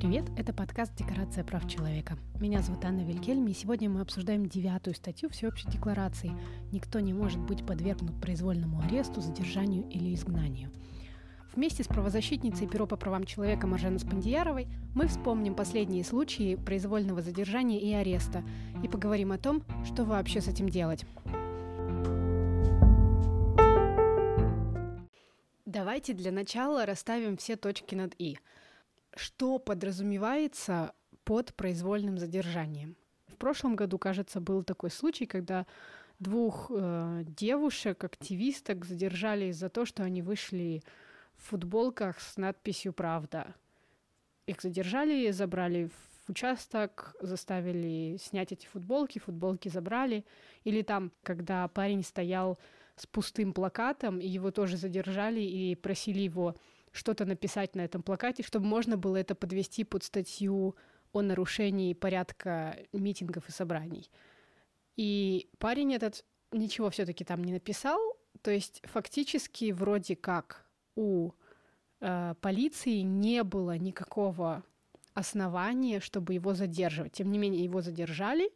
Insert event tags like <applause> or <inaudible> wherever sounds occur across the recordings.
привет! Это подкаст «Декорация прав человека». Меня зовут Анна Вилькельм, и сегодня мы обсуждаем девятую статью Всеобщей декларации «Никто не может быть подвергнут произвольному аресту, задержанию или изгнанию». Вместе с правозащитницей Бюро по правам человека Маржаной Спандияровой мы вспомним последние случаи произвольного задержания и ареста и поговорим о том, что вообще с этим делать. Давайте для начала расставим все точки над «и» что подразумевается под произвольным задержанием. В прошлом году, кажется, был такой случай, когда двух э, девушек, активисток, задержали за то, что они вышли в футболках с надписью «Правда». Их задержали, забрали в участок, заставили снять эти футболки, футболки забрали. Или там, когда парень стоял с пустым плакатом, и его тоже задержали и просили его что-то написать на этом плакате, чтобы можно было это подвести под статью о нарушении порядка митингов и собраний. И парень этот ничего все-таки там не написал, то есть фактически вроде как у э, полиции не было никакого основания, чтобы его задерживать. Тем не менее, его задержали,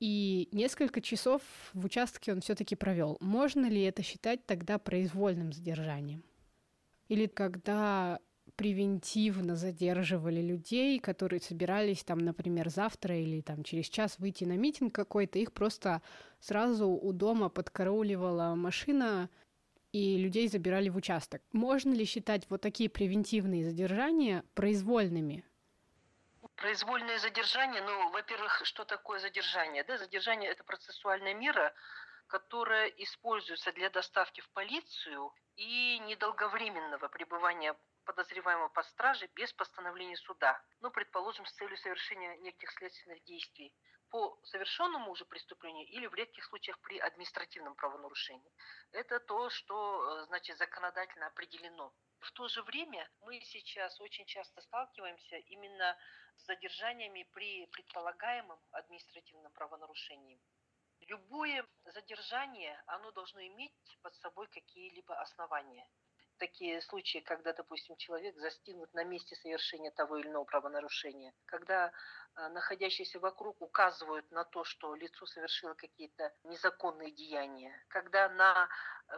и несколько часов в участке он все-таки провел. Можно ли это считать тогда произвольным задержанием? Или когда превентивно задерживали людей, которые собирались там, например, завтра или там через час выйти на митинг какой-то, их просто сразу у дома подкарауливала машина, и людей забирали в участок. Можно ли считать вот такие превентивные задержания произвольными? Произвольное задержание, ну, во-первых, что такое задержание? Да, задержание – это процессуальная мера, которая используется для доставки в полицию и недолговременного пребывания подозреваемого под стражей без постановления суда, ну, предположим, с целью совершения неких следственных действий по совершенному уже преступлению или в редких случаях при административном правонарушении. Это то, что, э, значит, законодательно определено. В то же время мы сейчас очень часто сталкиваемся именно с задержаниями при предполагаемом административном правонарушении. Любое задержание, оно должно иметь под собой какие-либо основания. Такие случаи, когда, допустим, человек застигнут на месте совершения того или иного правонарушения, когда а, находящиеся вокруг указывают на то, что лицо совершило какие-то незаконные деяния, когда на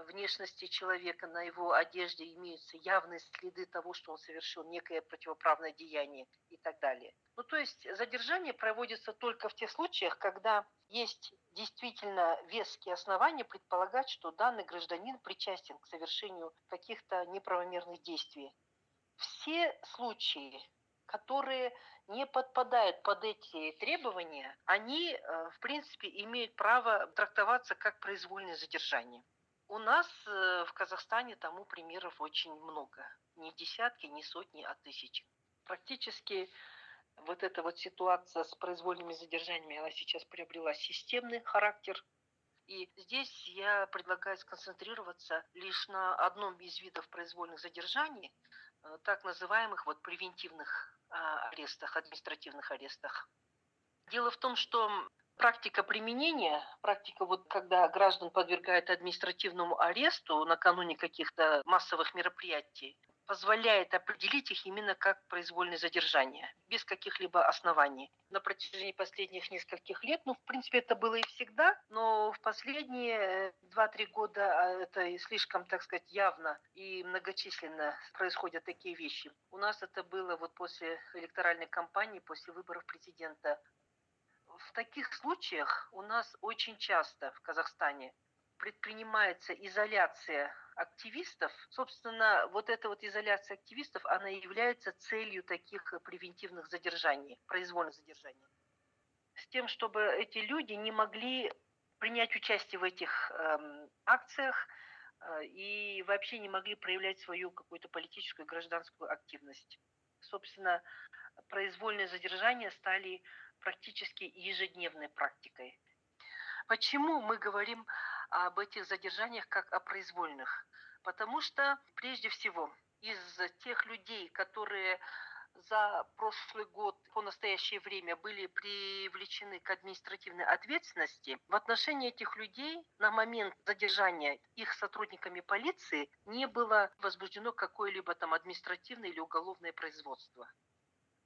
внешности человека, на его одежде имеются явные следы того, что он совершил некое противоправное деяние и так далее. Ну, то есть задержание проводится только в тех случаях, когда есть действительно веские основания предполагать, что данный гражданин причастен к совершению каких-то неправомерных действий. Все случаи, которые не подпадают под эти требования, они, э, в принципе, имеют право трактоваться как произвольное задержание. У нас э, в Казахстане тому примеров очень много. Не десятки, не сотни, а тысячи. Практически вот эта вот ситуация с произвольными задержаниями, она сейчас приобрела системный характер. И здесь я предлагаю сконцентрироваться лишь на одном из видов произвольных задержаний, э, так называемых вот превентивных а, арестах, административных арестах. Дело в том, что практика применения, практика вот когда граждан подвергают административному аресту накануне каких-то массовых мероприятий, позволяет определить их именно как произвольное задержание, без каких-либо оснований. На протяжении последних нескольких лет, ну, в принципе, это было и всегда, но в последние 2-3 года а, это слишком, так сказать, явно и многочисленно происходят такие вещи. У нас это было вот после электоральной кампании, после выборов президента. В таких случаях у нас очень часто в Казахстане предпринимается изоляция активистов, собственно, вот эта вот изоляция активистов, она является целью таких превентивных задержаний, произвольных задержаний. С тем, чтобы эти люди не могли принять участие в этих эм, акциях э, и вообще не могли проявлять свою какую-то политическую и гражданскую активность. Собственно, произвольные задержания стали практически ежедневной практикой. Почему мы говорим об этих задержаниях как о произвольных. Потому что, прежде всего, из тех людей, которые за прошлый год по настоящее время были привлечены к административной ответственности, в отношении этих людей на момент задержания их сотрудниками полиции не было возбуждено какое-либо там административное или уголовное производство.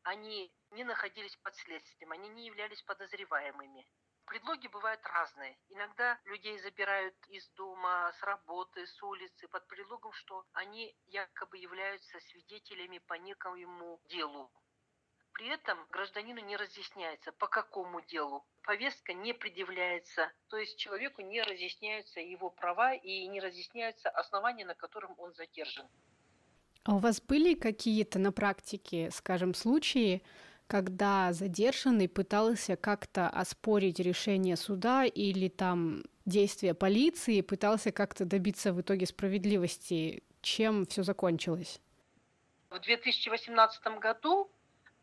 они не находились под следствием, они не являлись подозреваемыми. Предлоги бывают разные. Иногда людей забирают из дома, с работы, с улицы под предлогом, что они якобы являются свидетелями по некому делу. При этом гражданину не разъясняется, по какому делу. Повестка не предъявляется, то есть человеку не разъясняются его права и не разъясняются основания, на котором он задержан. А у вас были какие-то на практике, скажем, случаи, когда задержанный пытался как-то оспорить решение суда или там действия полиции, пытался как-то добиться в итоге справедливости. Чем все закончилось? В 2018 году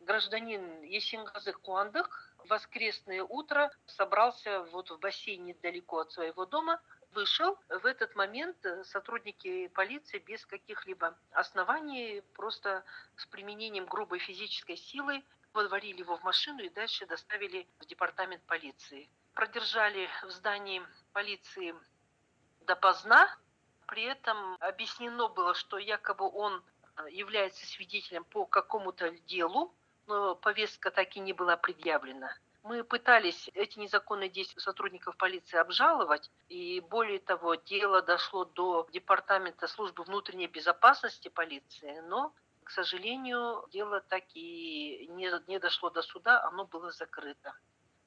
гражданин Есингазы Куандык в воскресное утро собрался вот в бассейне недалеко от своего дома, вышел. В этот момент сотрудники полиции без каких-либо оснований, просто с применением грубой физической силы водворили его в машину и дальше доставили в департамент полиции. Продержали в здании полиции допоздна. При этом объяснено было, что якобы он э, является свидетелем по какому-то делу, но повестка так и не была предъявлена. Мы пытались эти незаконные действия сотрудников полиции обжаловать, и более того, дело дошло до Департамента службы внутренней безопасности полиции, но к сожалению, дело так и не, не дошло до суда, оно было закрыто.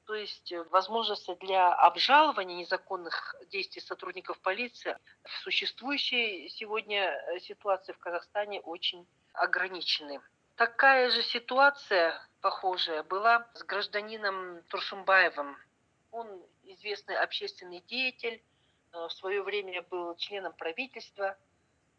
То есть э, возможности для обжалования незаконных действий сотрудников полиции в существующей сегодня э, ситуации в Казахстане очень ограничены. Такая же ситуация, похожая, была с гражданином Турсумбаевым. Он известный общественный деятель, э, в свое время был членом правительства.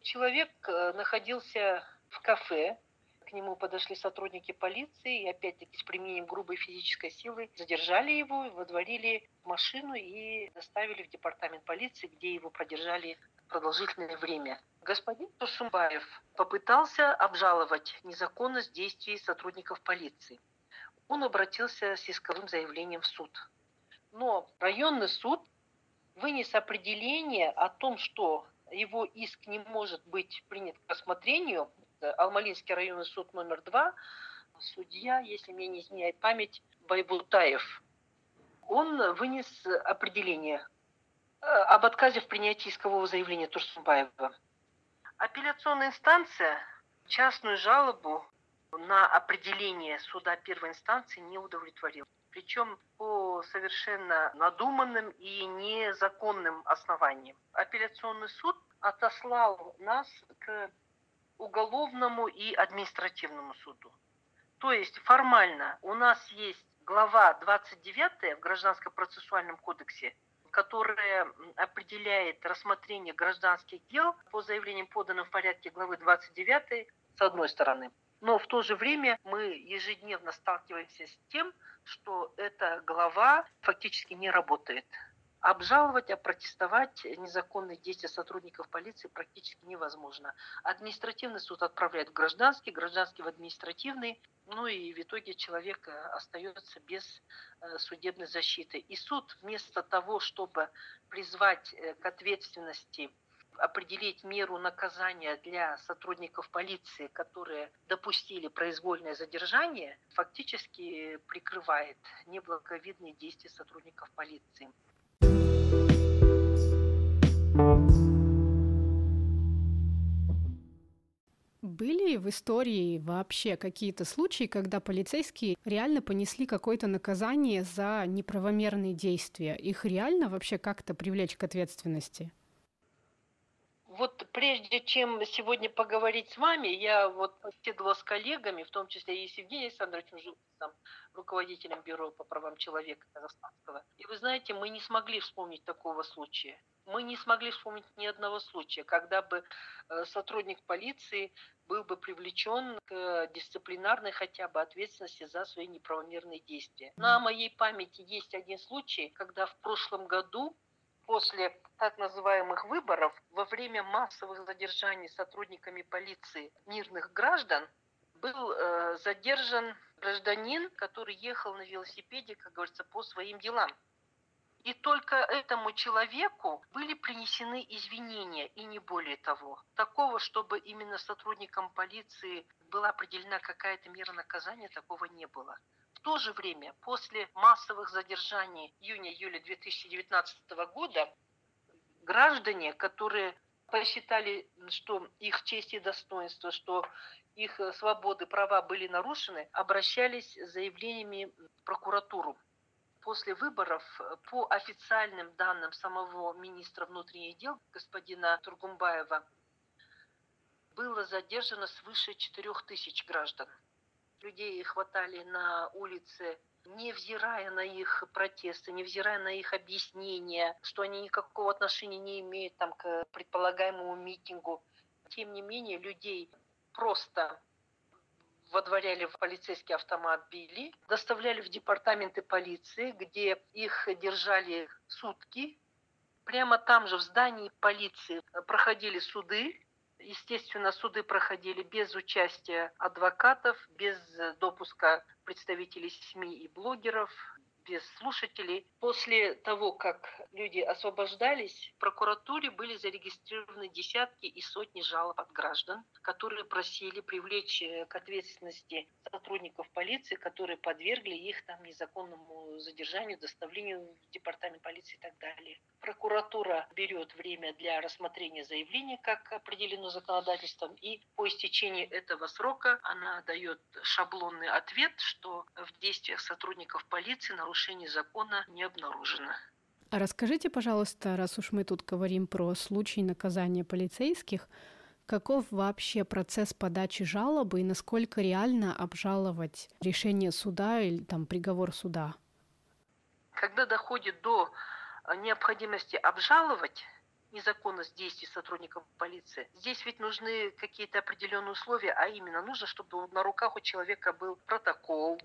Человек находился в кафе. К нему подошли сотрудники полиции и опять-таки с применением грубой физической силы задержали его, водворили в машину и доставили в департамент полиции, где его продержали продолжительное время. Господин Тусумбаев попытался обжаловать незаконность действий сотрудников полиции. Он обратился с исковым заявлением в суд. Но районный суд вынес определение о том, что его иск не может быть принят к рассмотрению Алмалинский районный суд номер два, судья, если мне не изменяет память, Байбутаев. Он вынес определение э, об отказе в принятии искового заявления Турсунбаева. Апелляционная инстанция частную жалобу на определение суда первой инстанции не удовлетворила. Причем по совершенно надуманным и незаконным основаниям. Апелляционный суд отослал нас к уголовному и административному суду. То есть формально у нас есть глава 29 в Гражданско-процессуальном кодексе, которая определяет рассмотрение гражданских дел по заявлениям, поданным в порядке главы 29 с одной стороны. Но в то же время мы ежедневно сталкиваемся с тем, что эта глава фактически не работает обжаловать, опротестовать незаконные действия сотрудников полиции практически невозможно. Административный суд отправляет в гражданский, гражданский в административный, ну и в итоге человек э, остается без э, судебной защиты. И суд вместо того, чтобы призвать э, к ответственности определить меру наказания для сотрудников полиции, которые допустили произвольное задержание, фактически прикрывает неблаговидные действия сотрудников полиции. Были в истории вообще какие-то случаи, когда полицейские реально понесли какое-то наказание за неправомерные действия? Их реально вообще как-то привлечь к ответственности? Вот прежде чем сегодня поговорить с вами, я вот беседовала с коллегами, в том числе и с Евгением Александровичем Жукисом, руководителем Бюро по правам человека Казахстанского. И вы знаете, мы не смогли вспомнить такого случая. Мы не смогли вспомнить ни одного случая, когда бы э, сотрудник полиции был бы привлечен к дисциплинарной хотя бы ответственности за свои неправомерные действия. На моей памяти есть один случай, когда в прошлом году после так называемых выборов во время массовых задержаний сотрудниками полиции мирных граждан был э, задержан гражданин, который ехал на велосипеде, как говорится, по своим делам. И только этому человеку были принесены извинения, и не более того. Такого, чтобы именно сотрудникам полиции была определена какая-то мера наказания, такого не было. В то же время, после массовых задержаний июня-июля 2019 года, граждане, которые посчитали, что их честь и достоинство, что их свободы, права были нарушены, обращались с заявлениями в прокуратуру после выборов э, по официальным данным самого министра внутренних дел господина Тургумбаева было задержано свыше 4 тысяч граждан. Людей хватали на улице невзирая на их протесты, невзирая на их объяснения, что они никакого отношения не имеют там, к предполагаемому митингу. Тем не менее, людей просто водворяли в полицейский автомобиль, доставляли в департаменты полиции, где их держали сутки. Прямо там же, в здании полиции, проходили суды. Естественно, суды проходили без участия адвокатов, без допуска представителей СМИ и блогеров, без слушателей. После того, как люди освобождались, в прокуратуре были зарегистрированы десятки и сотни жалоб от граждан, которые просили привлечь э, к ответственности сотрудников полиции, которые подвергли их там незаконному задержанию, доставлению в департамент полиции и так далее. Прокуратура берет время для рассмотрения заявления, как определено законодательством, и по истечении этого срока она дает шаблонный ответ, что в действиях сотрудников полиции нарушений закона не обнаружено. А расскажите, пожалуйста, раз уж мы тут говорим про случай наказания полицейских, каков вообще процесс подачи жалобы и насколько реально обжаловать решение суда или там приговор суда? Когда доходит до необходимости обжаловать незаконность действий сотрудников полиции. Здесь ведь нужны какие-то определенные условия, а именно нужно, чтобы на руках у человека был протокол,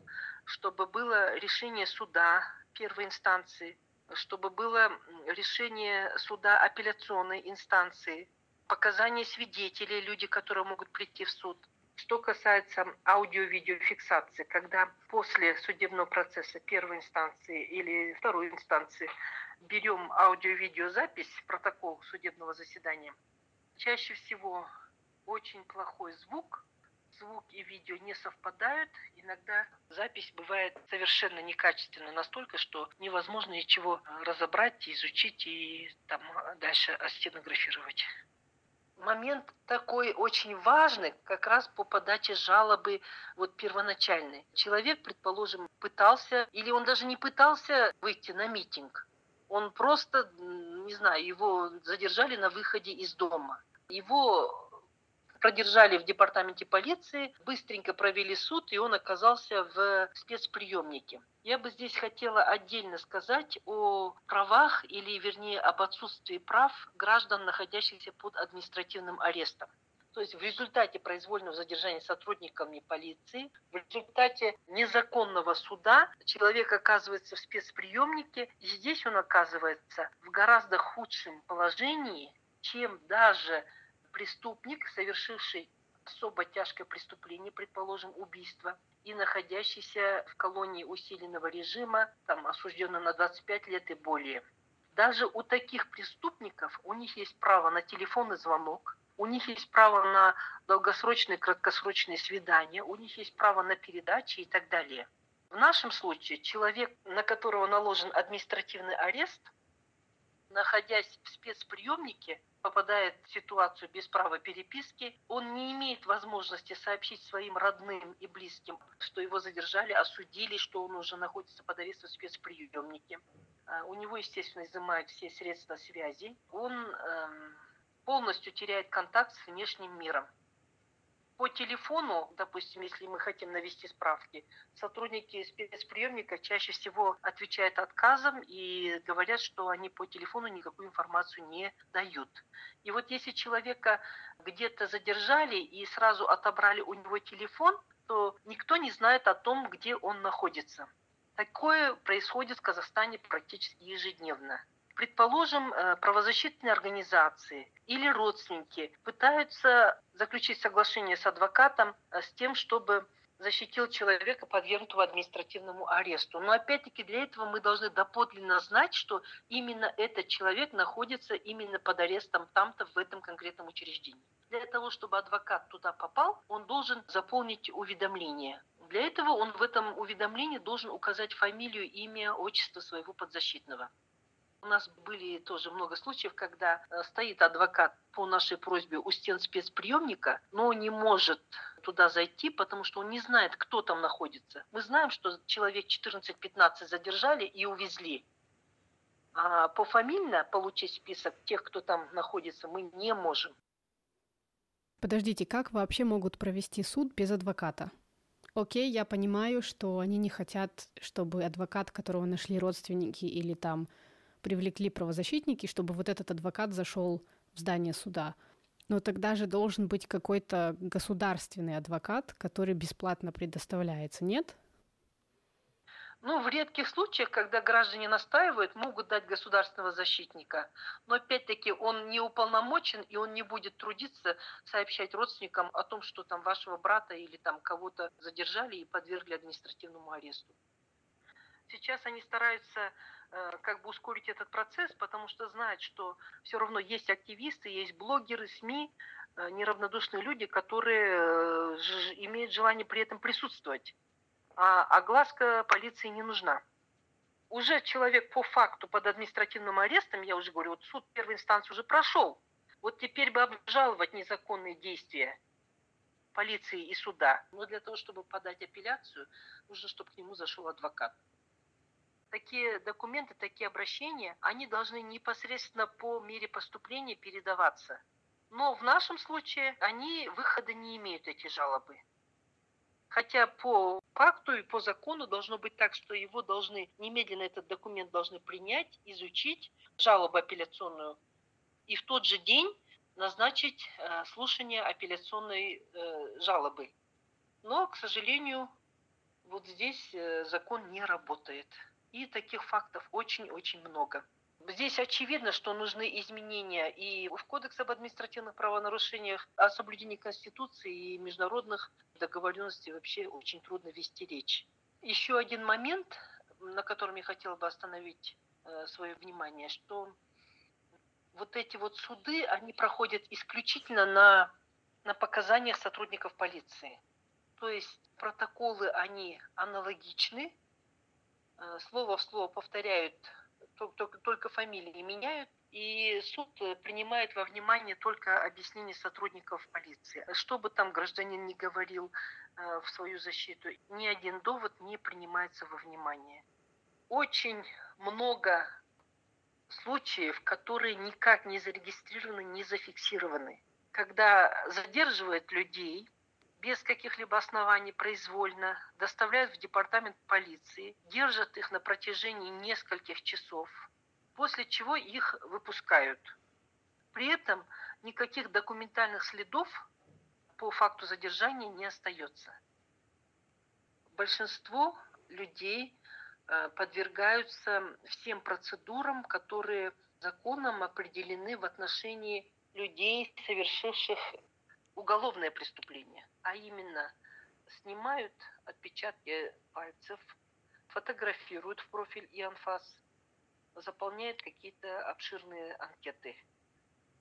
чтобы было решение суда первой инстанции, чтобы было решение суда апелляционной инстанции, показания свидетелей, люди, которые могут прийти в суд. Что касается аудио-видеофиксации, когда после судебного процесса первой инстанции или второй инстанции берем аудио-видеозапись, протокол судебного заседания, чаще всего очень плохой звук, звук и видео не совпадают. Иногда запись бывает совершенно некачественна, настолько, что невозможно ничего разобрать, изучить и там дальше стенографировать. Момент такой очень важный как раз по подаче жалобы вот первоначальной. Человек, предположим, пытался, или он даже не пытался выйти на митинг, он просто, не знаю, его задержали на выходе из дома. Его продержали в департаменте полиции, быстренько провели суд, и он оказался в спецприемнике. Я бы здесь хотела отдельно сказать о правах, или вернее об отсутствии прав граждан, находящихся под административным арестом. То есть в результате произвольного задержания сотрудниками полиции, в результате незаконного суда человек оказывается в спецприемнике, и здесь он оказывается в гораздо худшем положении, чем даже преступник, совершивший особо тяжкое преступление, предположим, убийство, и находящийся в колонии усиленного режима, там, осужденный на 25 лет и более. Даже у таких преступников у них есть право на телефонный звонок, у них есть право на долгосрочные, краткосрочные свидания, у них есть право на передачи и так далее. В нашем случае человек, на которого наложен административный арест, находясь в спецприемнике, попадает в ситуацию без права переписки, он не имеет возможности сообщить своим родным и близким, что его задержали, осудили, что он уже находится под арестом в спецприемнике. А, у него, естественно, изымают все средства связи. Он эм, полностью теряет контакт с внешним миром. По телефону, допустим, если мы хотим навести справки, сотрудники спецприемника чаще всего отвечают отказом и говорят, что они по телефону никакую информацию не дают. И вот если человека где-то задержали и сразу отобрали у него телефон, то никто не знает о том, где он находится. Такое происходит в Казахстане практически ежедневно. Предположим, э, правозащитные организации или родственники пытаются заключить соглашение с адвокатом э, с тем, чтобы защитил человека, подвергнутого административному аресту. Но опять-таки для этого мы должны доподлинно знать, что именно этот человек находится именно под арестом там-то, в этом конкретном учреждении. Для того, чтобы адвокат туда попал, он должен заполнить уведомление. Для этого он в этом уведомлении должен указать фамилию, имя, отчество своего подзащитного. У нас были тоже много случаев, когда э, стоит адвокат по нашей просьбе у стен спецприемника, но не может туда зайти, потому что он не знает, кто там находится. Мы знаем, что человек 14-15 задержали и увезли. А пофамильно получить список тех, кто там находится, мы не можем. Подождите, как вообще могут провести суд без адвоката? Окей, я понимаю, что они не хотят, чтобы адвокат, которого нашли родственники или там привлекли правозащитники, чтобы вот этот адвокат зашел в здание суда. Но тогда же должен быть какой-то государственный адвокат, который бесплатно предоставляется, нет? Ну, в редких случаях, когда граждане настаивают, могут дать государственного защитника. Но опять-таки он не уполномочен, и он не будет трудиться сообщать родственникам о том, что там вашего брата или там кого-то задержали и подвергли административному аресту. Сейчас они стараются как бы ускорить этот процесс, потому что знают, что все равно есть активисты, есть блогеры, СМИ, э, неравнодушные люди, которые э, имеют желание при этом присутствовать. А огласка полиции не нужна. Уже человек по факту под административным арестом, я уже говорю, вот суд первой инстанции уже прошел. Вот теперь бы обжаловать незаконные действия полиции и суда. Но для того, чтобы подать апелляцию, нужно, чтобы к нему зашел адвокат такие документы, такие обращения, они должны непосредственно по мере поступления передаваться. Но в нашем случае они выхода не имеют, эти жалобы. Хотя по факту и по закону должно быть так, что его должны, немедленно этот документ должны принять, изучить, жалобу апелляционную, и в тот же день назначить э, слушание апелляционной э, жалобы. Но, к сожалению, вот здесь э, закон не работает. И таких фактов очень-очень много. Здесь очевидно, что нужны изменения и в Кодекс об административных правонарушениях, о соблюдении Конституции и международных договоренностей вообще очень трудно вести речь. Еще один момент, на котором я хотела бы остановить э, свое внимание, что вот эти вот суды, они проходят исключительно на, на показаниях сотрудников полиции. То есть протоколы, они аналогичны, слово в слово повторяют, только, только фамилии меняют, и суд э, принимает во внимание только объяснение сотрудников полиции. Что бы там гражданин не говорил э, в свою защиту, ни один довод не принимается во внимание. Очень много случаев, которые никак не зарегистрированы, не зафиксированы. Когда задерживают людей, без каких-либо оснований произвольно доставляют в департамент полиции, держат их на протяжении нескольких часов, после чего их выпускают. При этом никаких документальных следов по факту задержания не остается. Большинство людей э, подвергаются всем процедурам, которые законом определены в отношении людей, совершивших уголовное преступление а именно снимают отпечатки пальцев, фотографируют в профиль и анфас, заполняют какие-то обширные анкеты.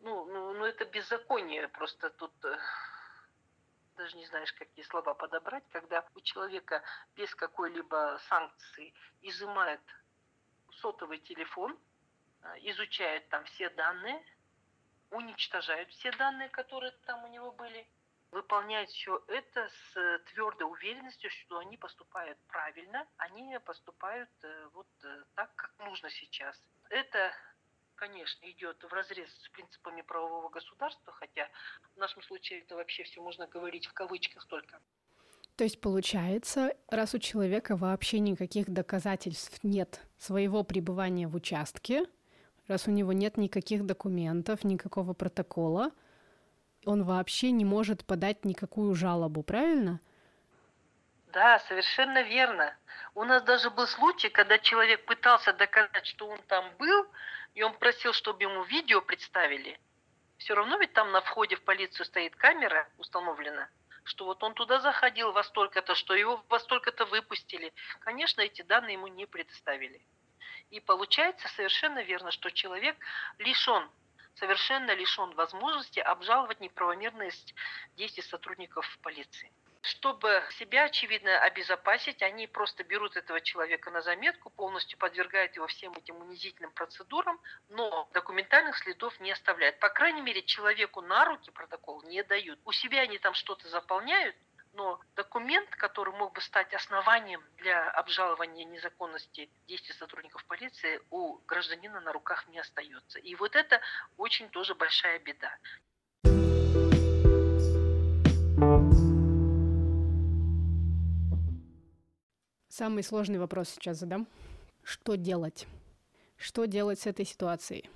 Ну, ну, ну это беззаконие, просто тут э, даже не знаешь, какие слова подобрать, когда у человека без какой-либо санкции изымают сотовый телефон, э, изучают там все данные, уничтожают все данные, которые там у него были, выполняют все это с твердой уверенностью, что они поступают правильно, они поступают э, вот э, так, как нужно сейчас. Это, конечно, идет в разрез с принципами правового государства, хотя в нашем случае это вообще все можно говорить в кавычках только. То есть получается, раз у человека вообще никаких доказательств нет своего пребывания в участке, раз у него нет никаких документов, никакого протокола, он вообще не может подать никакую жалобу, правильно? Да, совершенно верно. У нас даже был случай, когда человек пытался доказать, что он там был, и он просил, чтобы ему видео представили. Все равно ведь там на входе в полицию стоит камера установлена. что вот он туда заходил во столько-то, что его во столько-то выпустили. Конечно, эти данные ему не предоставили. И получается совершенно верно, что человек лишен, совершенно лишен возможности обжаловать неправомерность действий сотрудников полиции. Чтобы себя, очевидно, обезопасить, они просто берут этого человека на заметку, полностью подвергают его всем этим унизительным процедурам, но документальных следов не оставляют. По крайней мере, человеку на руки протокол не дают. У себя они там что-то заполняют, но документ, который мог бы стать основанием для обжалования незаконности действий сотрудников полиции, у гражданина на руках не остается. И вот это очень тоже большая беда. Самый сложный вопрос сейчас задам. Что делать? Что делать с этой ситуацией?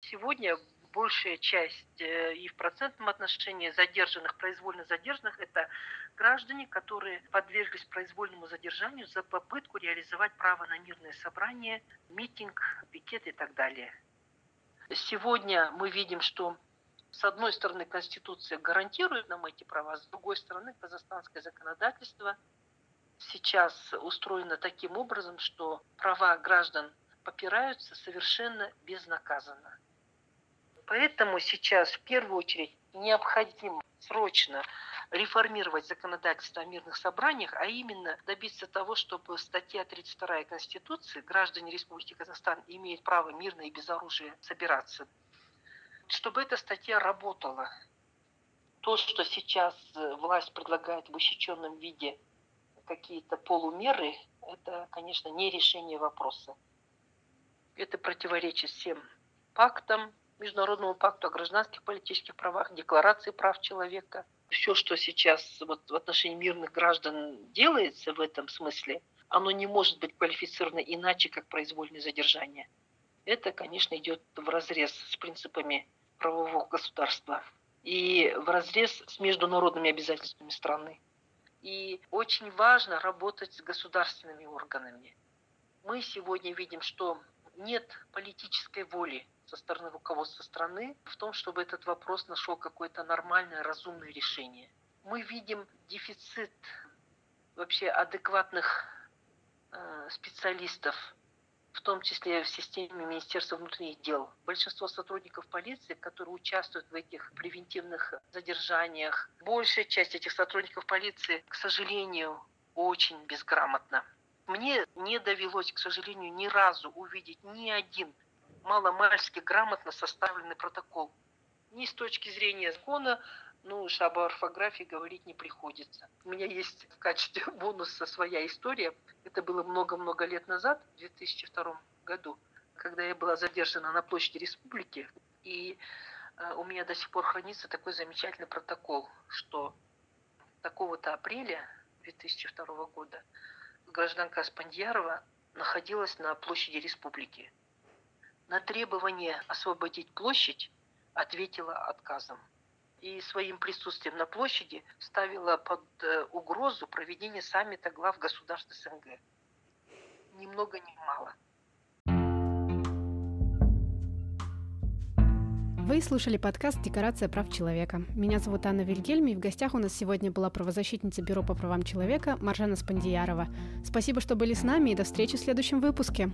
Сегодня большая часть э, и в процентном отношении задержанных, произвольно задержанных, это граждане, которые подверглись произвольному задержанию за попытку реализовать право на мирное собрание, митинг, пикет и так далее. Сегодня мы видим, что с одной стороны Конституция гарантирует нам эти права, с другой стороны казахстанское законодательство – сейчас устроено таким образом, что права граждан попираются совершенно безнаказанно. Поэтому сейчас в первую очередь необходимо срочно реформировать законодательство о мирных собраниях, а именно добиться того, чтобы статья 32 Конституции «Граждане Республики Казахстан имеют право мирно и без оружия собираться», чтобы эта статья работала. То, что сейчас власть предлагает в усеченном виде какие-то полумеры, это, конечно, не решение вопроса. Это противоречит всем пактам, Международному пакту о гражданских политических правах, Декларации прав человека. Все, что сейчас вот в отношении мирных граждан делается в этом смысле, оно не может быть квалифицировано иначе, как произвольное задержание. Это, конечно, идет в разрез с принципами правового государства и в разрез с международными обязательствами страны. И очень важно работать с государственными органами. Мы сегодня видим, что нет политической воли со стороны руководства страны в том, чтобы этот вопрос нашел какое-то нормальное, разумное решение. Мы видим дефицит вообще адекватных э, специалистов в том числе в системе Министерства внутренних дел. Большинство сотрудников полиции, которые участвуют в этих превентивных задержаниях, большая часть этих сотрудников полиции, к сожалению, очень безграмотна. Мне не довелось, к сожалению, ни разу увидеть ни один маломальски грамотно составленный протокол. Ни с точки зрения закона, ну уж об орфографии говорить не приходится. У меня есть в качестве <laughs> бонуса своя история. Это было много-много лет назад, в 2002 году, когда я была задержана на площади республики. И э, у меня до сих пор хранится такой замечательный протокол, что такого-то апреля 2002 года гражданка Аспандьярова находилась на площади республики. На требование освободить площадь ответила отказом и своим присутствием на площади ставила под э, угрозу проведение саммита глав государств СНГ. Ни много ни мало. Вы слушали подкаст «Декорация прав человека». Меня зовут Анна Вильгельми, и в гостях у нас сегодня была правозащитница Бюро по правам человека Маржана Спандиярова. Спасибо, что были с нами, и до встречи в следующем выпуске.